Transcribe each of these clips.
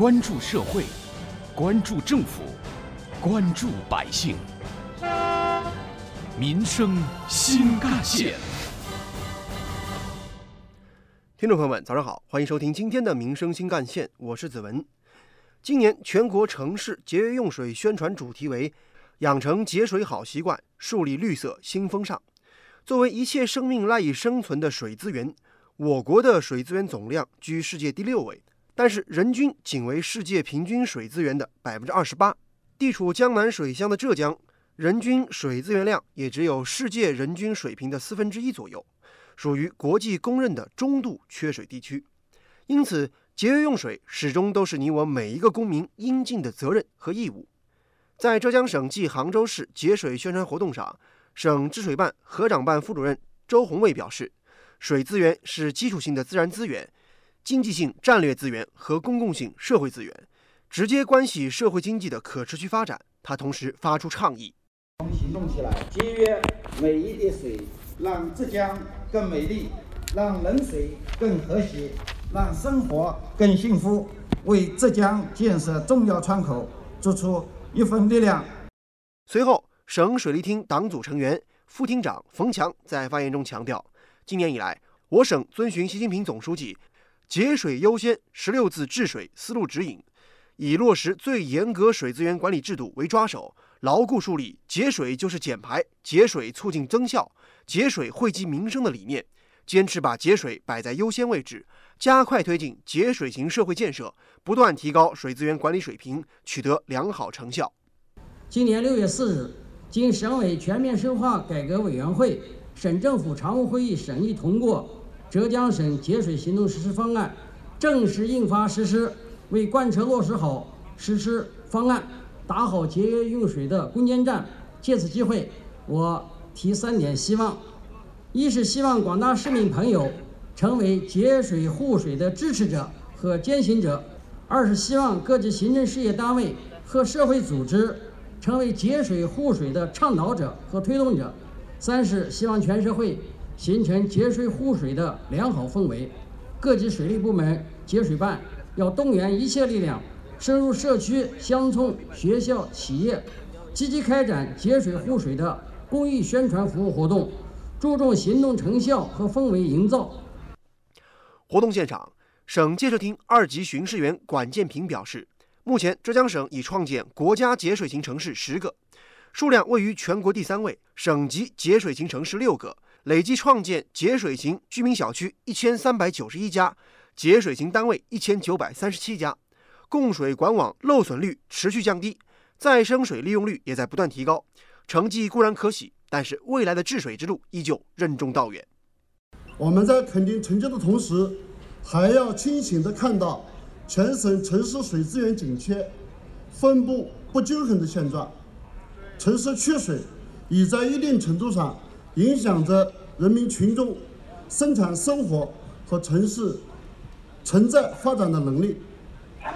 关注社会，关注政府，关注百姓，民生新干线。听众朋友们，早上好，欢迎收听今天的《民生新干线》，我是子文。今年全国城市节约用水宣传主题为“养成节水好习惯，树立绿色新风尚”。作为一切生命赖以生存的水资源，我国的水资源总量居世界第六位，但是人均仅为世界平均水资源的百分之二十八。地处江南水乡的浙江，人均水资源量也只有世界人均水平的四分之一左右。属于国际公认的中度缺水地区，因此节约用水始终都是你我每一个公民应尽的责任和义务。在浙江省暨杭州市节水宣传活动上，省治水办河长办副主任周宏卫表示，水资源是基础性的自然资源、经济性战略资源和公共性社会资源，直接关系社会经济的可持续发展。他同时发出倡议：行动起来，节约每一滴水。让浙江更美丽，让冷水更和谐，让生活更幸福，为浙江建设重要窗口做出一份力量。随后，省水利厅党组成员、副厅长冯强在发言中强调，今年以来，我省遵循习近平总书记“节水优先”十六字治水思路指引，以落实最严格水资源管理制度为抓手，牢固树立“节水就是减排，节水促进增效”。节水惠及民生的理念，坚持把节水摆在优先位置，加快推进节水型社会建设，不断提高水资源管理水平，取得良好成效。今年六月四日，经省委全面深化改革委员会、省政府常务会议审议通过，浙江省节水行动实施方案正式印发实施。为贯彻落实好实施方案，打好节约用水的攻坚战，借此机会，我。提三点希望：一是希望广大市民朋友成为节水护水的支持者和践行者；二是希望各级行政事业单位和社会组织成为节水护水的倡导者和推动者；三是希望全社会形成节水护水的良好氛围。各级水利部门、节水办要动员一切力量，深入社区、乡村、学校、企业，积极开展节水护水的。公益宣传服务活动，注重行动成效和氛围营造。活动现场，省建设厅二级巡视员管建平表示，目前浙江省已创建国家节水型城市十个，数量位于全国第三位；省级节水型城市六个，累计创建节水型居民小区一千三百九十一家，节水型单位一千九百三十七家，供水管网漏损率持续降低，再生水利用率也在不断提高。成绩固然可喜，但是未来的治水之路依旧任重道远。我们在肯定成就的同时，还要清醒地看到全省城市水资源紧缺、分布不均衡的现状。城市缺水已在一定程度上影响着人民群众生产生活和城市存在发展的能力。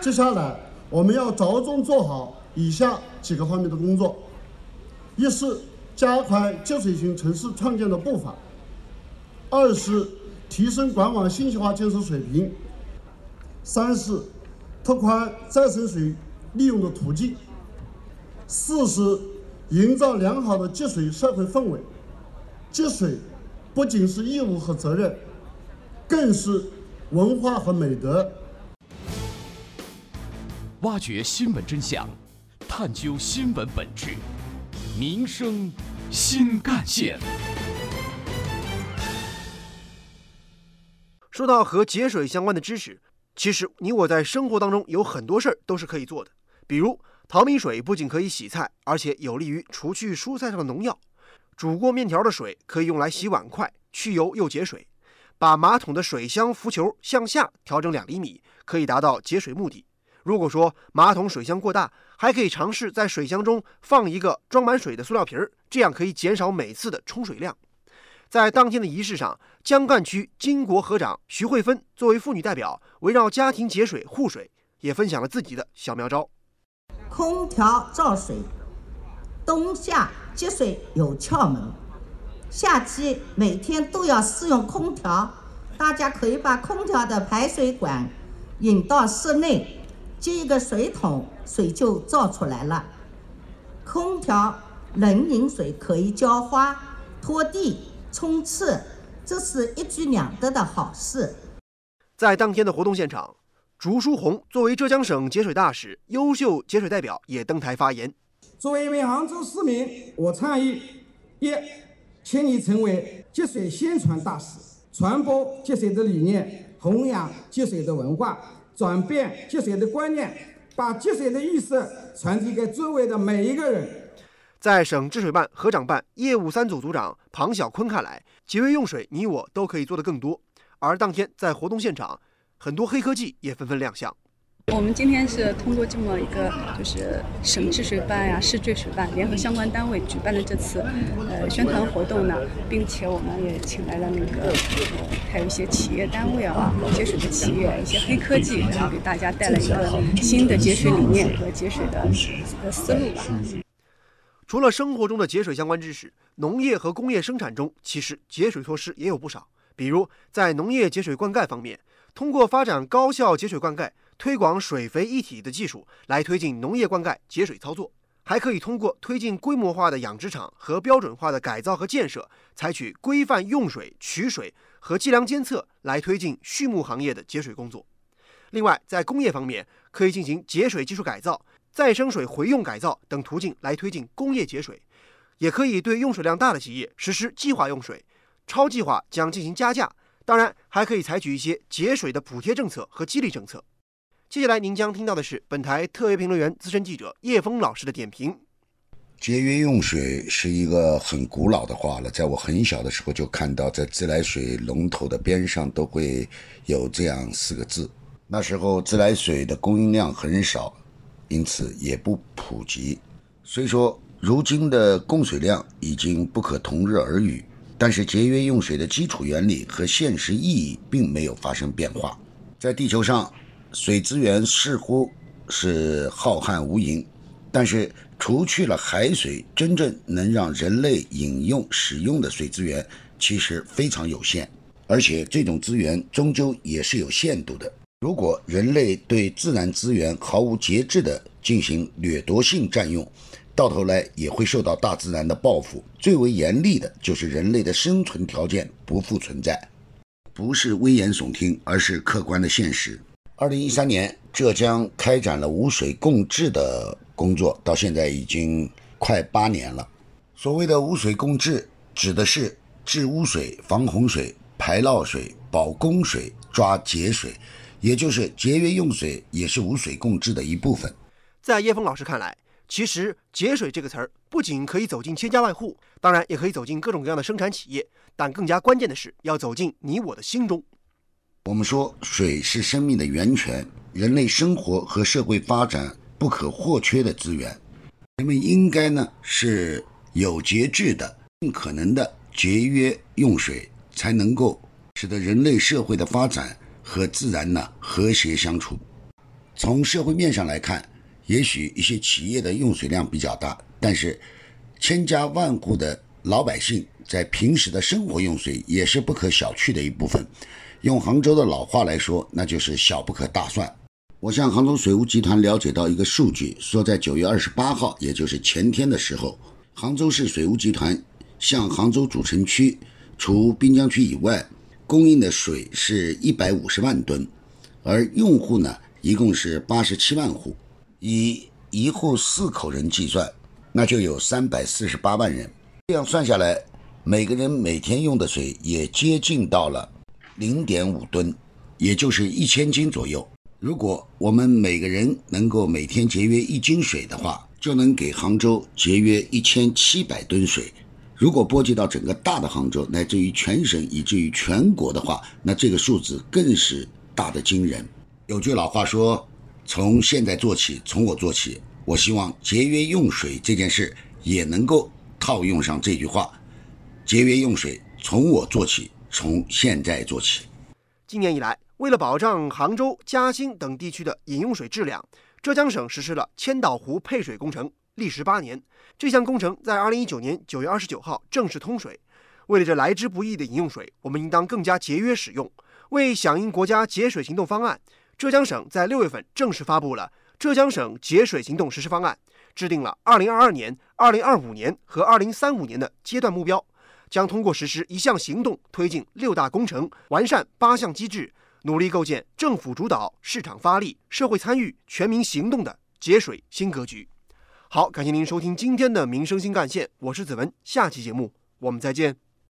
接下来，我们要着重做好以下几个方面的工作。一是加快节水型城市创建的步伐，二是提升管网信息化建设水平，三是拓宽再生水利用的途径，四是营造良好的节水社会氛围。节水不仅是义务和责任，更是文化和美德。挖掘新闻真相，探究新闻本质。民生新干线。说到和节水相关的知识，其实你我在生活当中有很多事儿都是可以做的。比如，淘米水不仅可以洗菜，而且有利于除去蔬菜上的农药；煮过面条的水可以用来洗碗筷，去油又节水；把马桶的水箱浮球向下调整两厘米，可以达到节水目的。如果说马桶水箱过大，还可以尝试在水箱中放一个装满水的塑料瓶儿，这样可以减少每次的冲水量。在当天的仪式上，江干区金国河长徐慧芬作为妇女代表，围绕家庭节水护水，也分享了自己的小妙招。空调造水，冬夏节水有窍门。夏季每天都要使用空调，大家可以把空调的排水管引到室内。接一个水桶，水就造出来了。空调、冷饮水可以浇花、拖地、冲刺，这是一举两得的好事。在当天的活动现场，竹书红作为浙江省节水大使、优秀节水代表也登台发言。作为一名杭州市民，我倡议：一，请你成为节水宣传大使，传播节水的理念，弘扬节水的文化，转变节水的观念，把节水的意识传递给周围的每一个人。在省治水办河长办业务三组组长庞小坤看来，节约用水，你我都可以做得更多。而当天在活动现场，很多黑科技也纷纷亮相。我们今天是通过这么一个，就是省治水办呀、市治水办联合相关单位举办的这次呃宣传活动呢，并且我们也请来了那个还有一些企业单位啊，节水的企业，一些黑科技，然后给大家带来一个新的节水理念和节水的的思路吧。除了生活中的节水相关知识，农业和工业生产中其实节水措施也有不少。比如在农业节水灌溉方面，通过发展高效节水灌溉。推广水肥一体的技术来推进农业灌溉节水操作，还可以通过推进规模化的养殖场和标准化的改造和建设，采取规范用水、取水和计量监测来推进畜牧行业的节水工作。另外，在工业方面，可以进行节水技术改造、再生水回用改造等途径来推进工业节水，也可以对用水量大的企业实施计划用水，超计划将进行加价。当然，还可以采取一些节水的补贴政策和激励政策。接下来您将听到的是本台特约评论员、资深记者叶峰老师的点评。节约用水是一个很古老的话了，在我很小的时候就看到，在自来水龙头的边上都会有这样四个字。那时候自来水的供应量很少，因此也不普及。虽说如今的供水量已经不可同日而语，但是节约用水的基础原理和现实意义并没有发生变化。在地球上。水资源似乎是浩瀚无垠，但是除去了海水，真正能让人类饮用使用的水资源其实非常有限，而且这种资源终究也是有限度的。如果人类对自然资源毫无节制地进行掠夺性占用，到头来也会受到大自然的报复。最为严厉的就是人类的生存条件不复存在，不是危言耸听，而是客观的现实。二零一三年，浙江开展了污水共治的工作，到现在已经快八年了。所谓的污水共治，指的是治污水、防洪水、排涝水、保供水、抓节水，也就是节约用水，也是污水共治的一部分。在叶峰老师看来，其实“节水”这个词儿不仅可以走进千家万户，当然也可以走进各种各样的生产企业，但更加关键的是要走进你我的心中。我们说，水是生命的源泉，人类生活和社会发展不可或缺的资源。人们应该呢是有节制的，尽可能的节约用水，才能够使得人类社会的发展和自然呢和谐相处。从社会面上来看，也许一些企业的用水量比较大，但是千家万户的老百姓在平时的生活用水也是不可小觑的一部分。用杭州的老话来说，那就是小不可大算。我向杭州水务集团了解到一个数据，说在九月二十八号，也就是前天的时候，杭州市水务集团向杭州主城区除滨江区以外供应的水是一百五十万吨，而用户呢一共是八十七万户，以一户四口人计算，那就有三百四十八万人。这样算下来，每个人每天用的水也接近到了。零点五吨，也就是一千斤左右。如果我们每个人能够每天节约一斤水的话，就能给杭州节约一千七百吨水。如果波及到整个大的杭州，乃至于全省以至于全国的话，那这个数字更是大的惊人。有句老话说：“从现在做起，从我做起。”我希望节约用水这件事也能够套用上这句话：“节约用水，从我做起。”从现在做起。今年以来，为了保障杭州、嘉兴等地区的饮用水质量，浙江省实施了千岛湖配水工程，历时八年。这项工程在二零一九年九月二十九号正式通水。为了这来之不易的饮用水，我们应当更加节约使用。为响应国家节水行动方案，浙江省在六月份正式发布了《浙江省节水行动实施方案》，制定了2022年、2025年和2035年的阶段目标，将通过实施一项行动推进六大工程，完善八项机制，努力构建政府主导、市场发力、社会参与、全民行动的节水新格局。好，感谢您收听今天的民生新干线，我是子文，下期节目我们再见。